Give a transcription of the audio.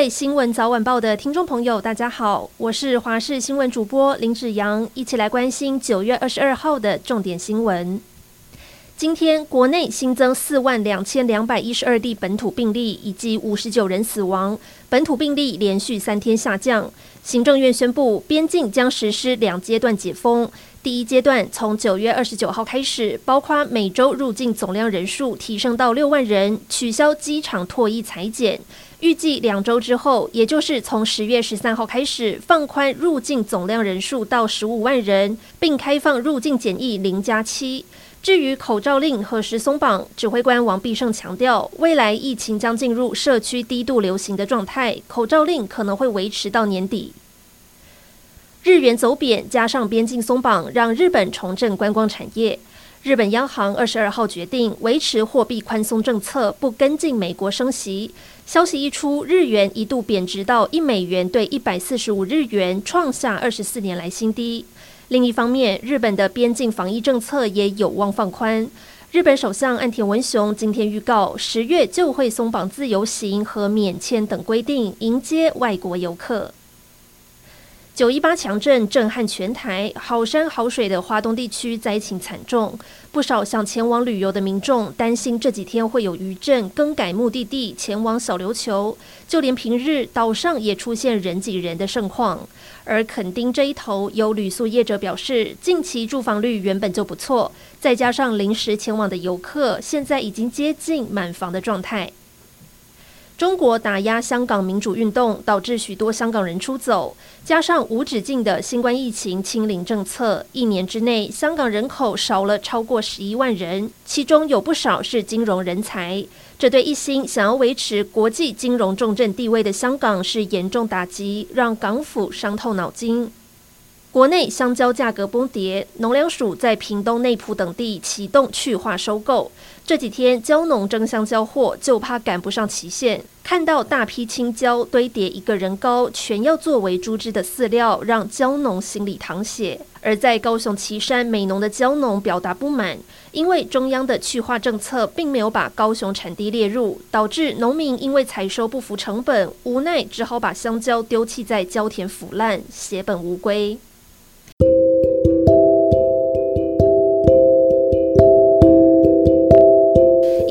位新闻早晚报的听众朋友，大家好，我是华视新闻主播林子阳，一起来关心九月二十二号的重点新闻。今天国内新增四万两千两百一十二例本土病例，以及五十九人死亡，本土病例连续三天下降。行政院宣布，边境将实施两阶段解封。第一阶段从九月二十九号开始，包括每周入境总量人数提升到六万人，取消机场拓液采检。预计两周之后，也就是从十月十三号开始，放宽入境总量人数到十五万人，并开放入境检疫零加七。至于口罩令何时松绑，指挥官王必胜强调，未来疫情将进入社区低度流行的状态，口罩令可能会维持到年底。日元走贬，加上边境松绑，让日本重振观光产业。日本央行二十二号决定维持货币宽松政策，不跟进美国升息。消息一出，日元一度贬值到一美元兑一百四十五日元，创下二十四年来新低。另一方面，日本的边境防疫政策也有望放宽。日本首相岸田文雄今天预告，十月就会松绑自由行和免签等规定，迎接外国游客。九一八强震震撼全台，好山好水的华东地区灾情惨重，不少想前往旅游的民众担心这几天会有余震，更改目的地前往小琉球。就连平日岛上也出现人挤人的盛况。而垦丁这一头，有旅宿业者表示，近期住房率原本就不错，再加上临时前往的游客，现在已经接近满房的状态。中国打压香港民主运动，导致许多香港人出走，加上无止境的新冠疫情清零政策，一年之内香港人口少了超过十一万人，其中有不少是金融人才。这对一心想要维持国际金融重镇地位的香港是严重打击，让港府伤透脑筋。国内香蕉价格崩跌，农粮署在屏东内埔等地启动去化收购。这几天蕉农争相交货，就怕赶不上期限。看到大批青蕉堆叠一个人高，全要作为猪只的饲料，让蕉农心里淌血。而在高雄旗山美浓的蕉农表达不满，因为中央的去化政策并没有把高雄产地列入，导致农民因为采收不符成本，无奈只好把香蕉丢弃在蕉田腐烂，血本无归。